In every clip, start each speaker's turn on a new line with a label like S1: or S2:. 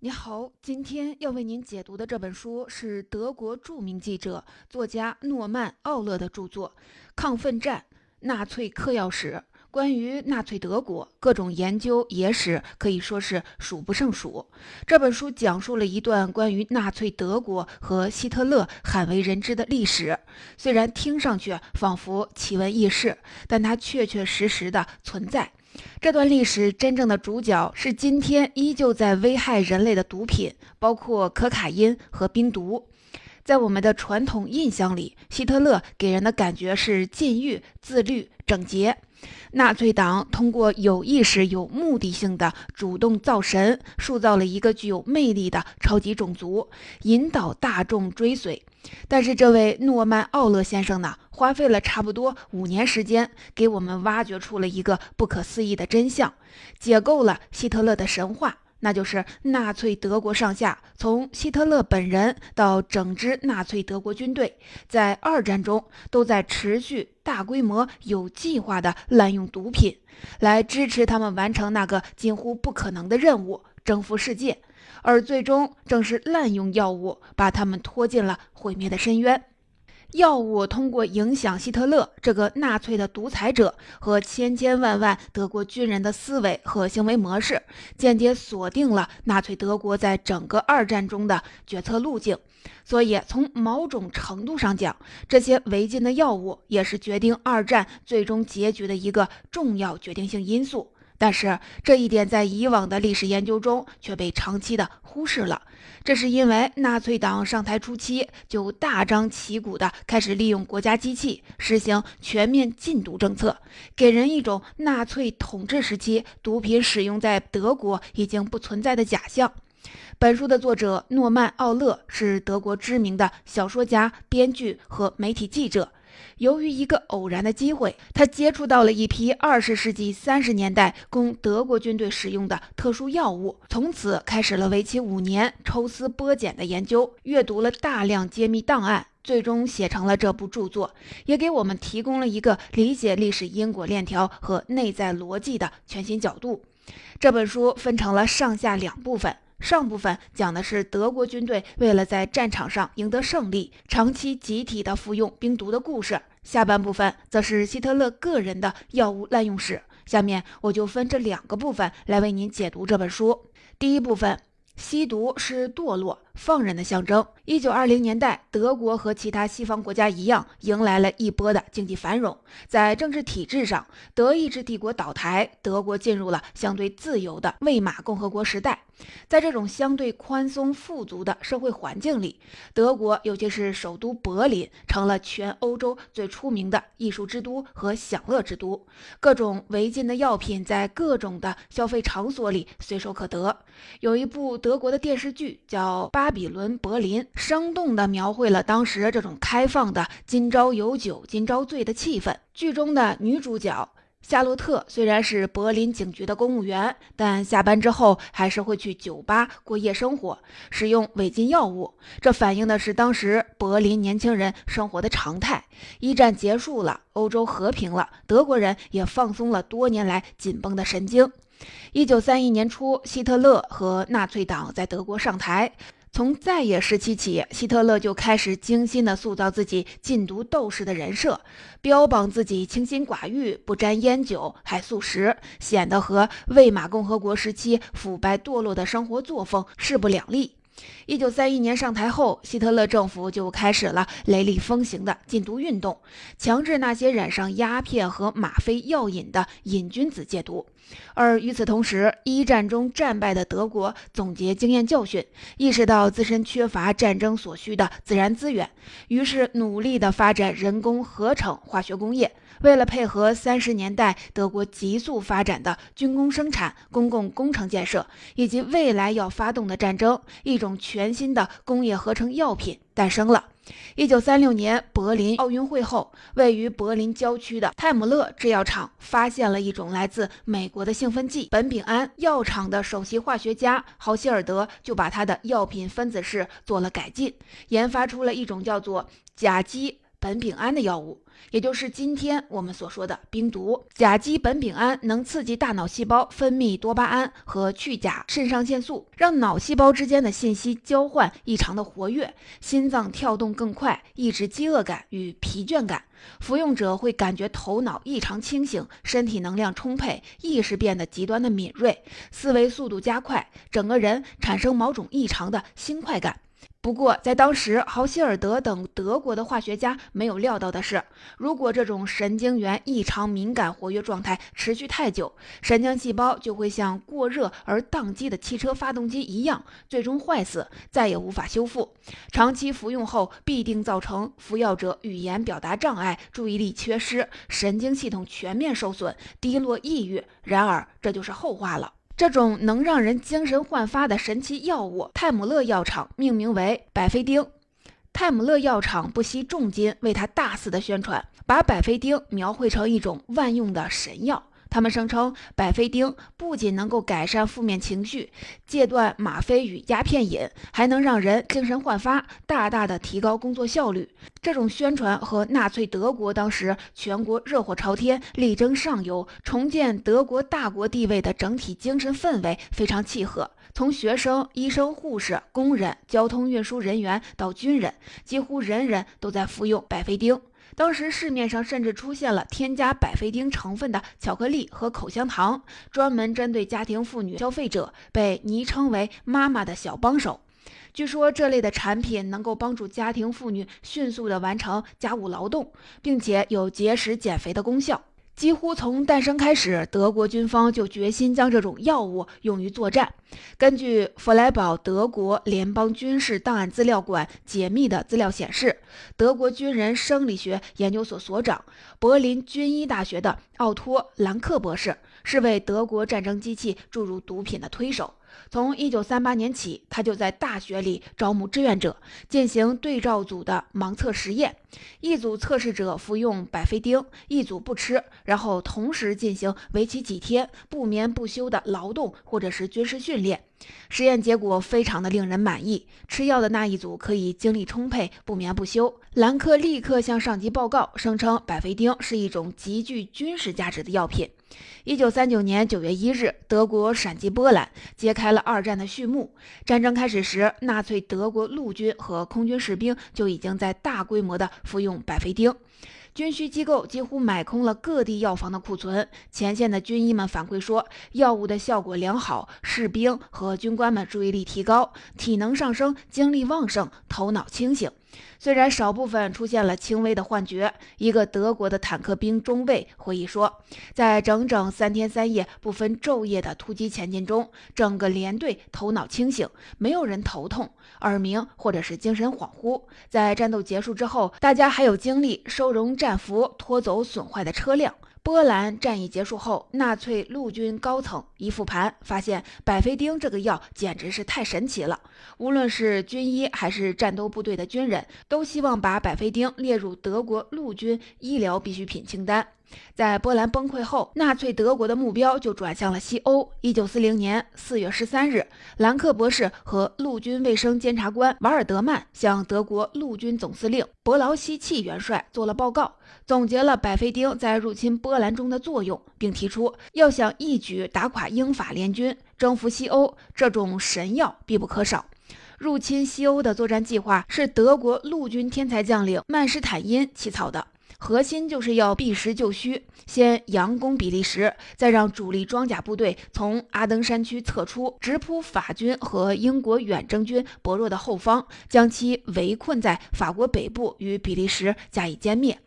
S1: 你好，今天要为您解读的这本书是德国著名记者、作家诺曼·奥勒的著作《抗奋战：纳粹嗑药史》。关于纳粹德国，各种研究野史可以说是数不胜数。这本书讲述了一段关于纳粹德国和希特勒罕为人知的历史。虽然听上去仿佛奇闻异事，但它确确实实的存在。这段历史真正的主角是今天依旧在危害人类的毒品，包括可卡因和冰毒。在我们的传统印象里，希特勒给人的感觉是禁欲、自律、整洁。纳粹党通过有意识、有目的性的主动造神，塑造了一个具有魅力的超级种族，引导大众追随。但是，这位诺曼·奥勒先生呢，花费了差不多五年时间，给我们挖掘出了一个不可思议的真相，解构了希特勒的神话。那就是纳粹德国上下，从希特勒本人到整支纳粹德国军队，在二战中都在持续、大规模、有计划地滥用毒品，来支持他们完成那个近乎不可能的任务——征服世界。而最终，正是滥用药物，把他们拖进了毁灭的深渊。药物通过影响希特勒这个纳粹的独裁者和千千万万德国军人的思维和行为模式，间接锁定了纳粹德国在整个二战中的决策路径。所以，从某种程度上讲，这些违禁的药物也是决定二战最终结局的一个重要决定性因素。但是这一点在以往的历史研究中却被长期的忽视了。这是因为纳粹党上台初期就大张旗鼓地开始利用国家机器实行全面禁毒政策，给人一种纳粹统治时期毒品使用在德国已经不存在的假象。本书的作者诺曼·奥勒是德国知名的小说家、编剧和媒体记者。由于一个偶然的机会，他接触到了一批二十世纪三十年代供德国军队使用的特殊药物，从此开始了为期五年抽丝剥茧的研究，阅读了大量揭秘档案，最终写成了这部著作，也给我们提供了一个理解历史因果链条和内在逻辑的全新角度。这本书分成了上下两部分。上部分讲的是德国军队为了在战场上赢得胜利，长期集体的服用冰毒的故事；下半部分则是希特勒个人的药物滥用史。下面我就分这两个部分来为您解读这本书。第一部分。吸毒是堕落、放任的象征。一九二零年代，德国和其他西方国家一样，迎来了一波的经济繁荣。在政治体制上，德意志帝国倒台，德国进入了相对自由的魏玛共和国时代。在这种相对宽松、富足的社会环境里，德国，尤其是首都柏林，成了全欧洲最出名的艺术之都和享乐之都。各种违禁的药品在各种的消费场所里随手可得。有一部。德国的电视剧叫《巴巴比伦柏林》，生动地描绘了当时这种开放的“今朝有酒今朝醉”的气氛。剧中的女主角夏洛特虽然是柏林警局的公务员，但下班之后还是会去酒吧过夜生活，使用违禁药物。这反映的是当时柏林年轻人生活的常态。一战结束了，欧洲和平了，德国人也放松了多年来紧绷的神经。一九三一年初，希特勒和纳粹党在德国上台。从在野时期起，希特勒就开始精心地塑造自己禁毒斗士的人设，标榜自己清心寡欲、不沾烟酒、还素食，显得和魏玛共和国时期腐败堕落的生活作风势不两立。一九三一年上台后，希特勒政府就开始了雷厉风行的禁毒运动，强制那些染上鸦片和吗啡药瘾的瘾君子戒毒。而与此同时，一战中战败的德国总结经验教训，意识到自身缺乏战争所需的自然资源，于是努力地发展人工合成化学工业。为了配合三十年代德国急速发展的军工生产、公共工程建设，以及未来要发动的战争，一种全新的工业合成药品诞生了。一九三六年柏林奥运会后，位于柏林郊区的泰姆勒制药厂发现了一种来自美国的兴奋剂苯丙胺。药厂的首席化学家豪希尔德就把他的药品分子式做了改进，研发出了一种叫做甲基。苯丙胺的药物，也就是今天我们所说的冰毒。甲基苯丙胺能刺激大脑细胞分泌多巴胺和去甲肾上腺素，让脑细胞之间的信息交换异常的活跃，心脏跳动更快，抑制饥饿感与疲倦感。服用者会感觉头脑异常清醒，身体能量充沛，意识变得极端的敏锐，思维速度加快，整个人产生某种异常的新快感。不过，在当时，豪希尔德等德国的化学家没有料到的是，如果这种神经元异常敏感活跃状态持续太久，神经细胞就会像过热而宕机的汽车发动机一样，最终坏死，再也无法修复。长期服用后，必定造成服药者语言表达障碍、注意力缺失、神经系统全面受损、低落、抑郁。然而，这就是后话了。这种能让人精神焕发的神奇药物，泰姆勒药厂命名为百菲丁。泰姆勒药厂不惜重金为它大肆的宣传，把百菲丁描绘成一种万用的神药。他们声称，百菲丁不仅能够改善负面情绪、戒断吗啡与鸦片瘾，还能让人精神焕发，大大的提高工作效率。这种宣传和纳粹德国当时全国热火朝天、力争上游、重建德国大国地位的整体精神氛围非常契合。从学生、医生、护士、工人、交通运输人员到军人，几乎人人都在服用百菲丁。当时市面上甚至出现了添加百菲丁成分的巧克力和口香糖，专门针对家庭妇女消费者，被昵称为“妈妈的小帮手”。据说这类的产品能够帮助家庭妇女迅速地完成家务劳动，并且有节食减肥的功效。几乎从诞生开始，德国军方就决心将这种药物用于作战。根据弗莱堡德国联邦军事档案资料馆解密的资料显示，德国军人生理学研究所所长、柏林军医大学的奥托·兰克博士是为德国战争机器注入毒品的推手。从1938年起，他就在大学里招募志愿者，进行对照组的盲测实验。一组测试者服用百菲丁，一组不吃，然后同时进行为期几天、不眠不休的劳动或者是军事训练。实验结果非常的令人满意，吃药的那一组可以精力充沛、不眠不休。兰克立刻向上级报告，声称百菲丁是一种极具军事价值的药品。一九三九年九月一日，德国闪击波兰，揭开了二战的序幕。战争开始时，纳粹德国陆军和空军士兵就已经在大规模的服用百菲丁。军需机构几乎买空了各地药房的库存。前线的军医们反馈说，药物的效果良好，士兵和军官们注意力提高，体能上升，精力旺盛，头脑清醒。虽然少部分出现了轻微的幻觉，一个德国的坦克兵中尉回忆说，在整整三天三夜不分昼夜的突击前进中，整个连队头脑清醒，没有人头痛、耳鸣或者是精神恍惚。在战斗结束之后，大家还有精力收容战俘、拖走损坏的车辆。波兰战役结束后，纳粹陆军高层一复盘，发现百菲丁这个药简直是太神奇了。无论是军医还是战斗部队的军人，都希望把百菲丁列入德国陆军医疗必需品清单。在波兰崩溃后，纳粹德国的目标就转向了西欧。一九四零年四月十三日，兰克博士和陆军卫生监察官瓦尔德曼向德国陆军总司令伯劳希契元帅做了报告，总结了百菲丁在入侵波兰中的作用，并提出要想一举打垮英法联军，征服西欧，这种神药必不可少。入侵西欧的作战计划是德国陆军天才将领曼施坦因起草的。核心就是要避实就虚，先佯攻比利时，再让主力装甲部队从阿登山区撤出，直扑法军和英国远征军薄弱的后方，将其围困在法国北部与比利时加以歼灭。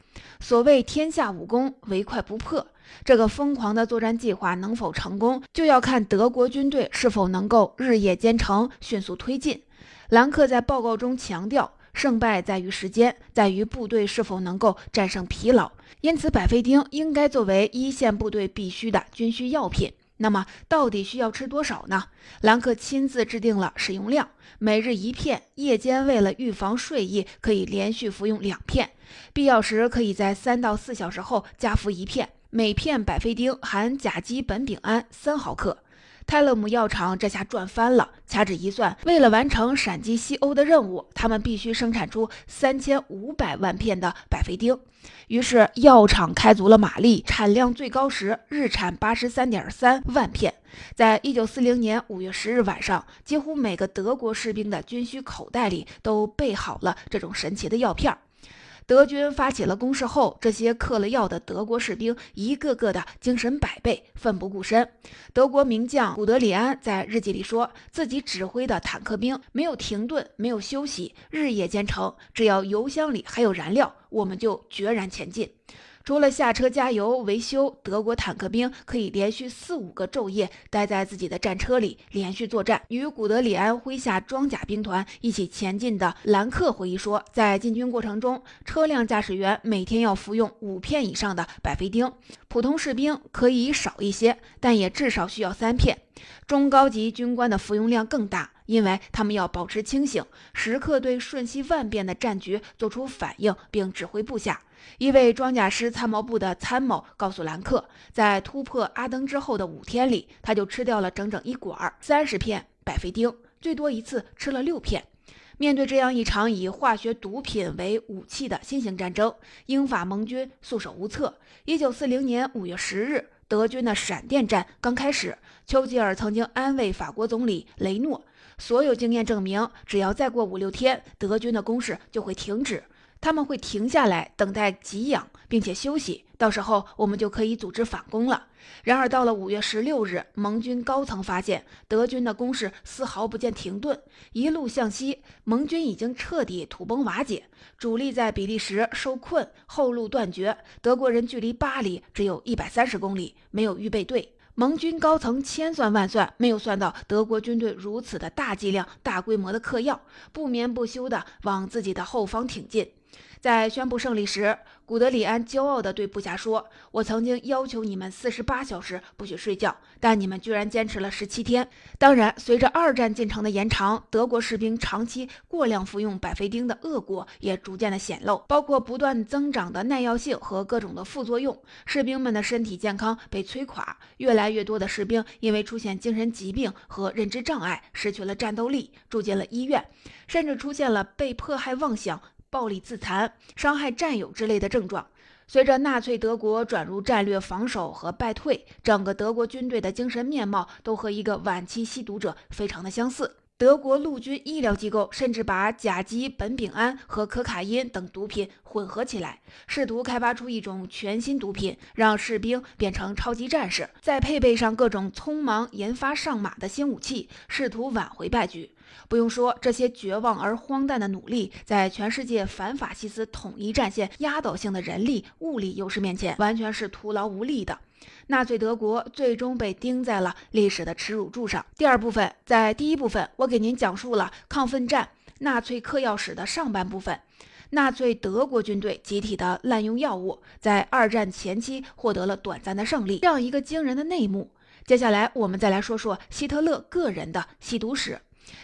S1: 所谓天下武功，唯快不破。这个疯狂的作战计划能否成功，就要看德国军队是否能够日夜兼程，迅速推进。兰克在报告中强调。胜败在于时间，在于部队是否能够战胜疲劳。因此，百菲丁应该作为一线部队必须的军需药品。那么，到底需要吃多少呢？兰克亲自制定了使用量：每日一片，夜间为了预防睡意，可以连续服用两片，必要时可以在三到四小时后加服一片。每片百菲丁含甲基苯丙胺三毫克。泰勒姆药厂这下赚翻了。掐指一算，为了完成闪击西欧的任务，他们必须生产出三千五百万片的百菲丁。于是，药厂开足了马力，产量最高时日产八十三点三万片。在一九四零年五月十日晚上，几乎每个德国士兵的军需口袋里都备好了这种神奇的药片。德军发起了攻势后，这些嗑了药的德国士兵一个个的精神百倍，奋不顾身。德国名将古德里安在日记里说，自己指挥的坦克兵没有停顿，没有休息，日夜兼程。只要油箱里还有燃料，我们就决然前进。除了下车加油维修，德国坦克兵可以连续四五个昼夜待在自己的战车里连续作战。与古德里安麾下装甲兵团一起前进的兰克回忆说，在进军过程中，车辆驾驶员每天要服用五片以上的百菲丁，普通士兵可以少一些，但也至少需要三片。中高级军官的服用量更大。因为他们要保持清醒，时刻对瞬息万变的战局做出反应，并指挥部下。一位装甲师参谋部的参谋告诉兰克，在突破阿登之后的五天里，他就吃掉了整整一管三十片百菲丁，最多一次吃了六片。面对这样一场以化学毒品为武器的新型战争，英法盟军束手无策。一九四零年五月十日，德军的闪电战刚开始，丘吉尔曾经安慰法国总理雷诺。所有经验证明，只要再过五六天，德军的攻势就会停止，他们会停下来等待给养，并且休息。到时候我们就可以组织反攻了。然而，到了五月十六日，盟军高层发现德军的攻势丝毫不见停顿，一路向西，盟军已经彻底土崩瓦解，主力在比利时受困，后路断绝。德国人距离巴黎只有一百三十公里，没有预备队。盟军高层千算万算，没有算到德国军队如此的大剂量、大规模的嗑药，不眠不休地往自己的后方挺进。在宣布胜利时，古德里安骄傲地对部下说：“我曾经要求你们四十八小时不许睡觉，但你们居然坚持了十七天。”当然，随着二战进程的延长，德国士兵长期过量服用百菲丁的恶果也逐渐的显露，包括不断增长的耐药性和各种的副作用。士兵们的身体健康被摧垮，越来越多的士兵因为出现精神疾病和认知障碍，失去了战斗力，住进了医院，甚至出现了被迫害妄想。暴力自残、伤害战友之类的症状。随着纳粹德国转入战略防守和败退，整个德国军队的精神面貌都和一个晚期吸毒者非常的相似。德国陆军医疗机构甚至把甲基苯丙胺和可卡因等毒品混合起来，试图开发出一种全新毒品，让士兵变成超级战士，再配备上各种匆忙研发上马的新武器，试图挽回败局。不用说，这些绝望而荒诞的努力，在全世界反法西斯统一战线压倒性的人力物力优势面前，完全是徒劳无力的。纳粹德国最终被钉在了历史的耻辱柱上。第二部分，在第一部分，我给您讲述了抗奋战纳粹嗑药史的上半部分。纳粹德国军队集体的滥用药物，在二战前期获得了短暂的胜利，这样一个惊人的内幕。接下来，我们再来说说希特勒个人的吸毒史。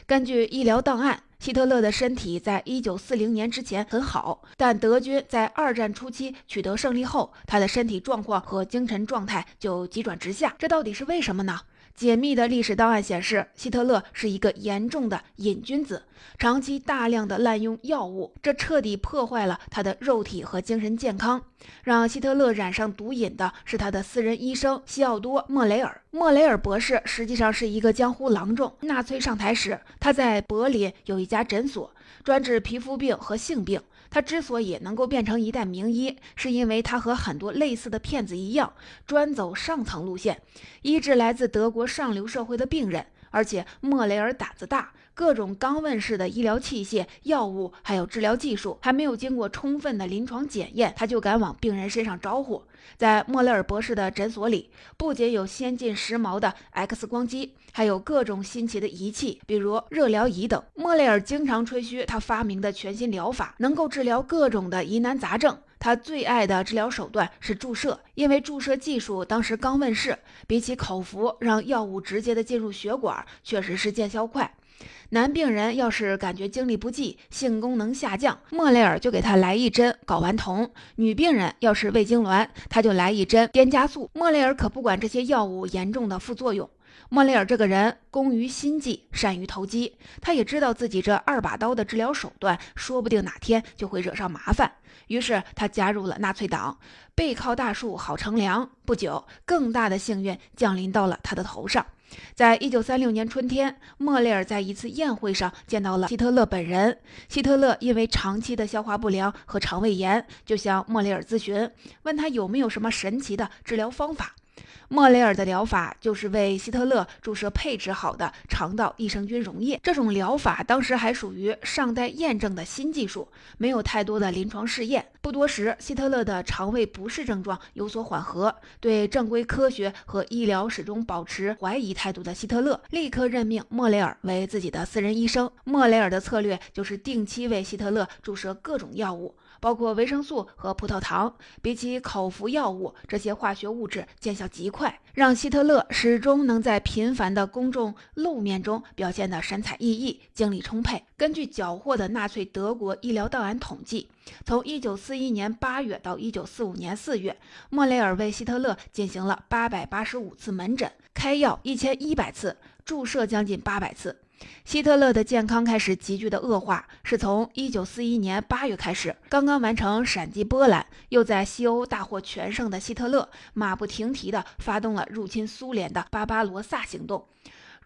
S1: 根据医疗档案，希特勒的身体在一九四零年之前很好，但德军在二战初期取得胜利后，他的身体状况和精神状态就急转直下。这到底是为什么呢？解密的历史档案显示，希特勒是一个严重的瘾君子，长期大量的滥用药物，这彻底破坏了他的肉体和精神健康。让希特勒染上毒瘾的是他的私人医生西奥多·莫雷尔。莫雷尔博士实际上是一个江湖郎中。纳粹上台时，他在柏林有一家诊所，专治皮肤病和性病。他之所以能够变成一代名医，是因为他和很多类似的骗子一样，专走上层路线，医治来自德国上流社会的病人。而且莫雷尔胆子大，各种刚问世的医疗器械、药物还有治疗技术还没有经过充分的临床检验，他就敢往病人身上招呼。在莫雷尔博士的诊所里，不仅有先进时髦的 X 光机，还有各种新奇的仪器，比如热疗仪等。莫雷尔经常吹嘘他发明的全新疗法能够治疗各种的疑难杂症。他最爱的治疗手段是注射，因为注射技术当时刚问世，比起口服让药物直接的进入血管，确实是见效快。男病人要是感觉精力不济、性功能下降，莫雷尔就给他来一针睾丸酮；女病人要是胃痉挛，他就来一针颠加素。莫雷尔可不管这些药物严重的副作用。莫雷尔这个人工于心计，善于投机，他也知道自己这二把刀的治疗手段，说不定哪天就会惹上麻烦。于是他加入了纳粹党，背靠大树好乘凉。不久，更大的幸运降临到了他的头上。在一九三六年春天，莫雷尔在一次宴会上见到了希特勒本人。希特勒因为长期的消化不良和肠胃炎，就向莫雷尔咨询，问他有没有什么神奇的治疗方法。莫雷尔的疗法就是为希特勒注射配置好的肠道益生菌溶液。这种疗法当时还属于尚待验证的新技术，没有太多的临床试验。不多时，希特勒的肠胃不适症状有所缓和。对正规科学和医疗始终保持怀疑态度的希特勒，立刻任命莫雷尔为自己的私人医生。莫雷尔的策略就是定期为希特勒注射各种药物。包括维生素和葡萄糖，比起口服药物，这些化学物质见效极快，让希特勒始终能在频繁的公众露面中表现得神采奕奕、精力充沛。根据缴获的纳粹德国医疗档案统计，从1941年8月到1945年4月，莫雷尔为希特勒进行了885次门诊，开药1100次，注射将近800次。希特勒的健康开始急剧的恶化，是从1941年8月开始。刚刚完成闪击波兰，又在西欧大获全胜的希特勒，马不停蹄地发动了入侵苏联的巴巴罗萨行动。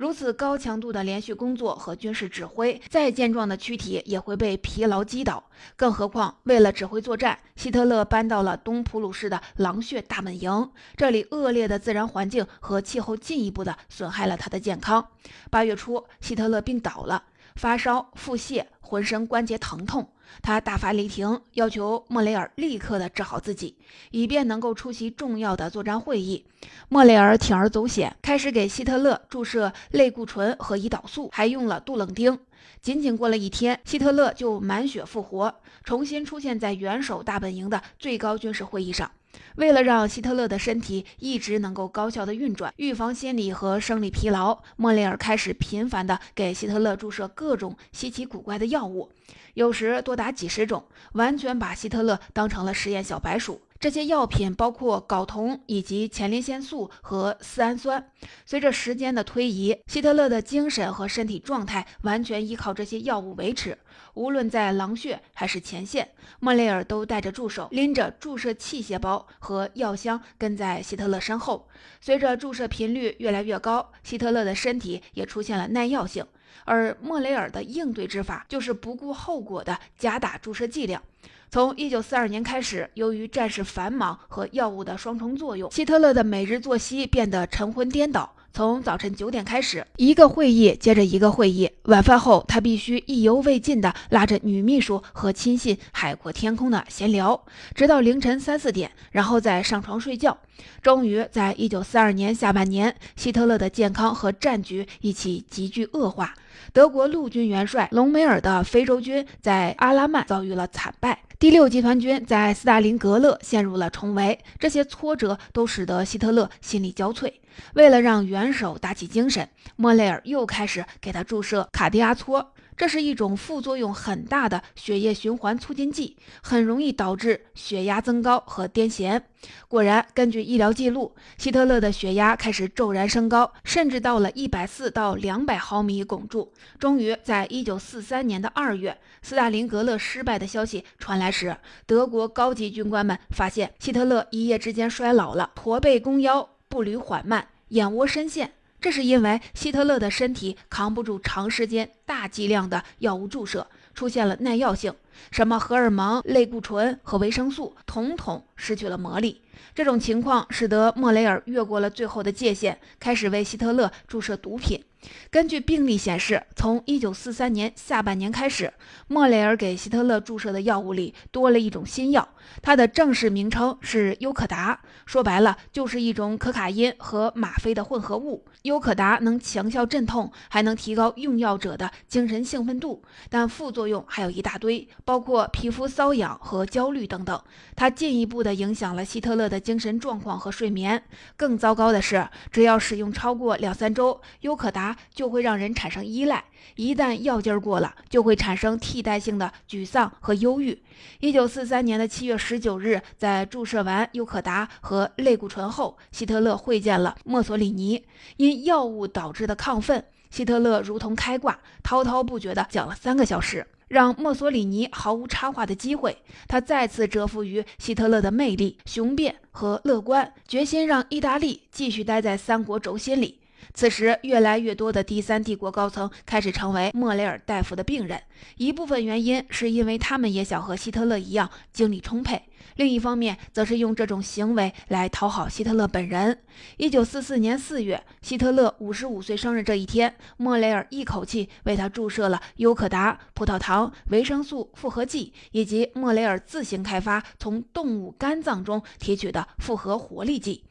S1: 如此高强度的连续工作和军事指挥，再健壮的躯体也会被疲劳击倒。更何况，为了指挥作战，希特勒搬到了东普鲁士的狼穴大本营，这里恶劣的自然环境和气候进一步的损害了他的健康。八月初，希特勒病倒了，发烧、腹泻，浑身关节疼痛。他大发雷霆，要求莫雷尔立刻的治好自己，以便能够出席重要的作战会议。莫雷尔铤而走险，开始给希特勒注射类固醇和胰岛素，还用了杜冷丁。仅仅过了一天，希特勒就满血复活，重新出现在元首大本营的最高军事会议上。为了让希特勒的身体一直能够高效的运转，预防心理和生理疲劳，莫雷尔开始频繁的给希特勒注射各种稀奇古怪的药物。有时多达几十种，完全把希特勒当成了实验小白鼠。这些药品包括睾酮以及前列腺素和丝氨酸。随着时间的推移，希特勒的精神和身体状态完全依靠这些药物维持。无论在狼穴还是前线，莫雷尔都带着助手，拎着注射器械包和药箱，跟在希特勒身后。随着注射频率越来越高，希特勒的身体也出现了耐药性。而莫雷尔的应对之法就是不顾后果的加大注射剂量。从1942年开始，由于战事繁忙和药物的双重作用，希特勒的每日作息变得晨昏颠倒。从早晨九点开始，一个会议接着一个会议，晚饭后他必须意犹未尽地拉着女秘书和亲信海阔天空的闲聊，直到凌晨三四点，然后再上床睡觉。终于，在1942年下半年，希特勒的健康和战局一起急剧恶化。德国陆军元帅隆美尔的非洲军在阿拉曼遭遇了惨败，第六集团军在斯大林格勒陷入了重围。这些挫折都使得希特勒心力交瘁。为了让元首打起精神，莫雷尔又开始给他注射卡地亚唑。这是一种副作用很大的血液循环促进剂，很容易导致血压增高和癫痫。果然，根据医疗记录，希特勒的血压开始骤然升高，甚至到了一百四到两百毫米汞柱。终于，在一九四三年的二月，斯大林格勒失败的消息传来时，德国高级军官们发现希特勒一夜之间衰老了，驼背弓腰，步履缓慢，眼窝深陷。这是因为希特勒的身体扛不住长时间大剂量的药物注射，出现了耐药性，什么荷尔蒙、类固醇和维生素，统统失去了魔力。这种情况使得莫雷尔越过了最后的界限，开始为希特勒注射毒品。根据病例显示，从1943年下半年开始，莫雷尔给希特勒注射的药物里多了一种新药，它的正式名称是优可达，说白了就是一种可卡因和吗啡的混合物。优可达能强效镇痛，还能提高用药者的精神兴奋度，但副作用还有一大堆，包括皮肤瘙痒和焦虑等等。它进一步的影响了希特勒的精神状况和睡眠。更糟糕的是，只要使用超过两三周，优可达就会让人产生依赖。一旦药劲儿过了，就会产生替代性的沮丧和忧郁。一九四三年的七月十九日，在注射完优可达和类固醇后，希特勒会见了墨索里尼。因药物导致的亢奋，希特勒如同开挂，滔滔不绝地讲了三个小时。让墨索里尼毫无插话的机会，他再次折服于希特勒的魅力、雄辩和乐观，决心让意大利继续待在三国轴心里。此时，越来越多的第三帝国高层开始成为莫雷尔大夫的病人，一部分原因是因为他们也想和希特勒一样精力充沛。另一方面，则是用这种行为来讨好希特勒本人。一九四四年四月，希特勒五十五岁生日这一天，莫雷尔一口气为他注射了优可达、葡萄糖、维生素复合剂以及莫雷尔自行开发从动物肝脏中提取的复合活力剂。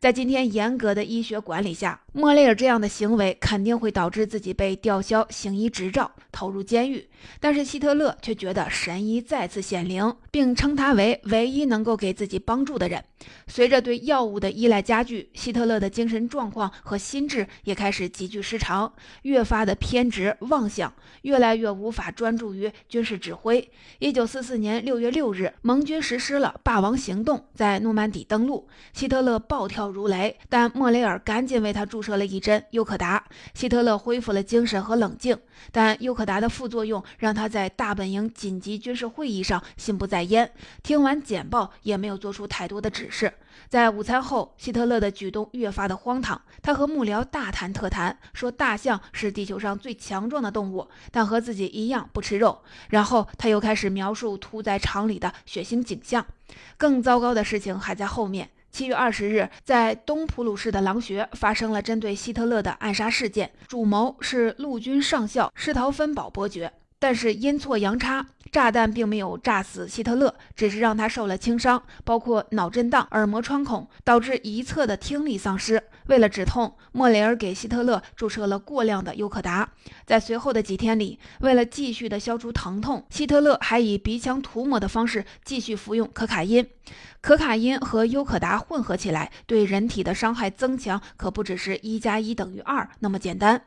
S1: 在今天严格的医学管理下，莫雷尔这样的行为肯定会导致自己被吊销行医执照，投入监狱。但是希特勒却觉得神医再次显灵，并称他为唯一能够给自己帮助的人。随着对药物的依赖加剧，希特勒的精神状况和心智也开始急剧失常，越发的偏执妄想，越来越无法专注于军事指挥。一九四四年六月六日，盟军实施了霸王行动，在诺曼底登陆，希特勒暴跳如雷，但莫雷尔赶紧为他注射了一针优可达，希特勒恢复了精神和冷静，但优可达的副作用让他在大本营紧急军事会议上心不在焉，听完简报也没有做出太多的指示。在午餐后，希特勒的举动越发的荒唐。他和幕僚大谈特谈，说大象是地球上最强壮的动物，但和自己一样不吃肉。然后他又开始描述屠宰场里的血腥景象。更糟糕的事情还在后面。七月二十日，在东普鲁士的狼穴发生了针对希特勒的暗杀事件，主谋是陆军上校施陶芬堡伯爵。但是阴错阳差，炸弹并没有炸死希特勒，只是让他受了轻伤，包括脑震荡、耳膜穿孔，导致一侧的听力丧失。为了止痛，莫雷尔给希特勒注射了过量的优可达。在随后的几天里，为了继续的消除疼痛，希特勒还以鼻腔涂抹的方式继续服用可卡因。可卡因和优可达混合起来，对人体的伤害增强可不只是一加一等于二那么简单。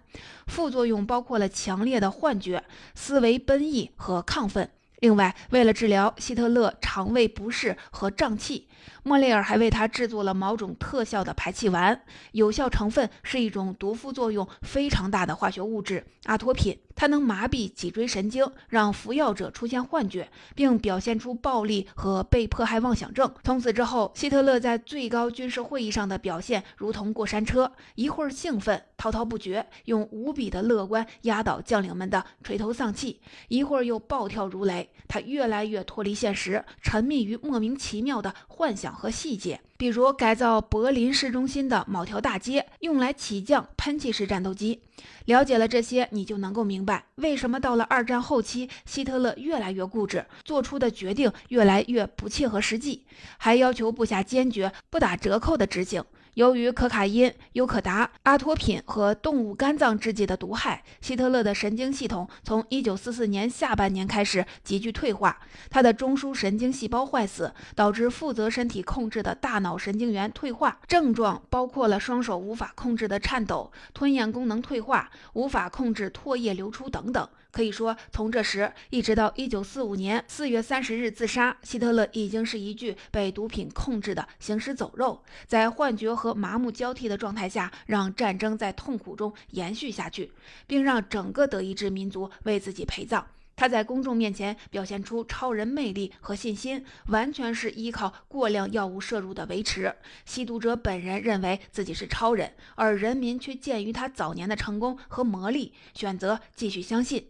S1: 副作用包括了强烈的幻觉、思为奔逸和亢奋。另外，为了治疗希特勒肠胃不适和胀气。莫雷尔还为他制作了某种特效的排气丸，有效成分是一种毒副作用非常大的化学物质阿托品，它能麻痹脊椎神经，让服药者出现幻觉，并表现出暴力和被迫害妄想症。从此之后，希特勒在最高军事会议上的表现如同过山车，一会儿兴奋滔滔不绝，用无比的乐观压倒将领们的垂头丧气；一会儿又暴跳如雷。他越来越脱离现实，沉迷于莫名其妙的幻幻想。和细节，比如改造柏林市中心的某条大街，用来起降喷气式战斗机。了解了这些，你就能够明白为什么到了二战后期，希特勒越来越固执，做出的决定越来越不切合实际，还要求部下坚决不打折扣的执行。由于可卡因、优可达、阿托品和动物肝脏制剂的毒害，希特勒的神经系统从1944年下半年开始急剧退化。他的中枢神经细胞坏死，导致负责身体控制的大脑神经元退化，症状包括了双手无法控制的颤抖、吞咽功能退化、无法控制唾液流出等等。可以说，从这时一直到一九四五年四月三十日自杀，希特勒已经是一具被毒品控制的行尸走肉，在幻觉和麻木交替的状态下，让战争在痛苦中延续下去，并让整个德意志民族为自己陪葬。他在公众面前表现出超人魅力和信心，完全是依靠过量药物摄入的维持。吸毒者本人认为自己是超人，而人民却鉴于他早年的成功和魔力，选择继续相信。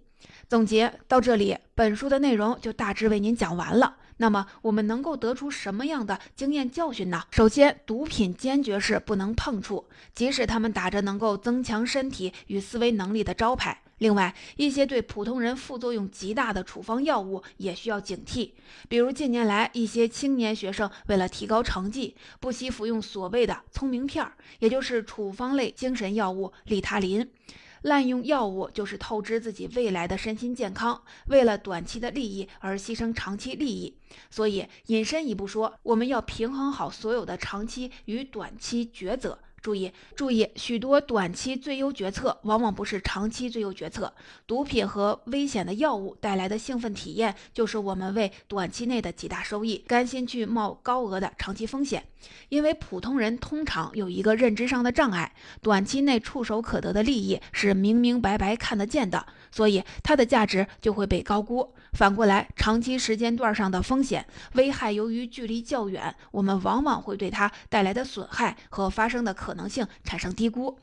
S1: 总结到这里，本书的内容就大致为您讲完了。那么，我们能够得出什么样的经验教训呢？首先，毒品坚决是不能碰触，即使他们打着能够增强身体与思维能力的招牌。另外，一些对普通人副作用极大的处方药物也需要警惕，比如近年来一些青年学生为了提高成绩，不惜服用所谓的“聪明片儿”，也就是处方类精神药物利他林。滥用药物就是透支自己未来的身心健康，为了短期的利益而牺牲长期利益。所以，引申一步说，我们要平衡好所有的长期与短期抉择。注意，注意，许多短期最优决策往往不是长期最优决策。毒品和危险的药物带来的兴奋体验，就是我们为短期内的几大收益，甘心去冒高额的长期风险。因为普通人通常有一个认知上的障碍，短期内触手可得的利益是明明白白看得见的，所以它的价值就会被高估。反过来，长期时间段上的风险危害，由于距离较远，我们往往会对它带来的损害和发生的可能性产生低估。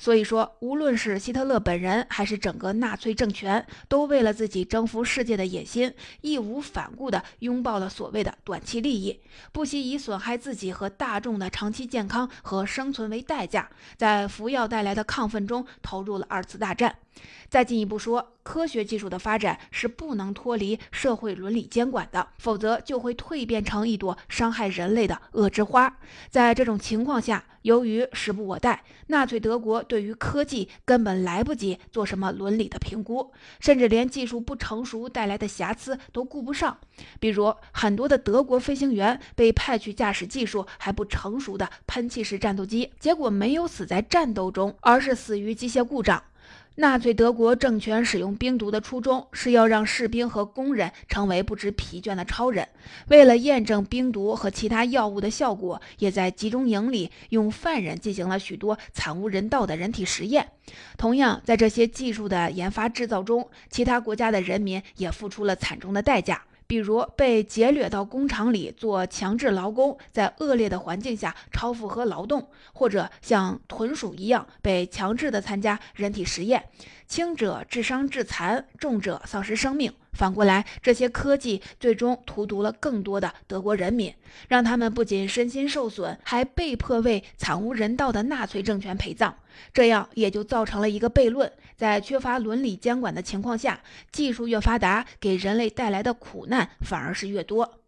S1: 所以说，无论是希特勒本人，还是整个纳粹政权，都为了自己征服世界的野心，义无反顾地拥抱了所谓的短期利益，不惜以损害自己和大众的长期健康和生存为代价，在服药带来的亢奋中投入了二次大战。再进一步说，科学技术的发展是不能脱离社会伦理监管的，否则就会蜕变成一朵伤害人类的恶之花。在这种情况下，由于时不我待，纳粹德国对于科技根本来不及做什么伦理的评估，甚至连技术不成熟带来的瑕疵都顾不上。比如，很多的德国飞行员被派去驾驶技术还不成熟的喷气式战斗机，结果没有死在战斗中，而是死于机械故障。纳粹德国政权使用冰毒的初衷是要让士兵和工人成为不知疲倦的超人。为了验证冰毒和其他药物的效果，也在集中营里用犯人进行了许多惨无人道的人体实验。同样，在这些技术的研发制造中，其他国家的人民也付出了惨重的代价。比如被劫掠到工厂里做强制劳工，在恶劣的环境下超负荷劳动，或者像豚鼠一样被强制的参加人体实验，轻者致伤致残，重者丧失生命。反过来，这些科技最终荼毒了更多的德国人民，让他们不仅身心受损，还被迫为惨无人道的纳粹政权陪葬。这样也就造成了一个悖论：在缺乏伦理监管的情况下，技术越发达，给人类带来的苦难反而是越多。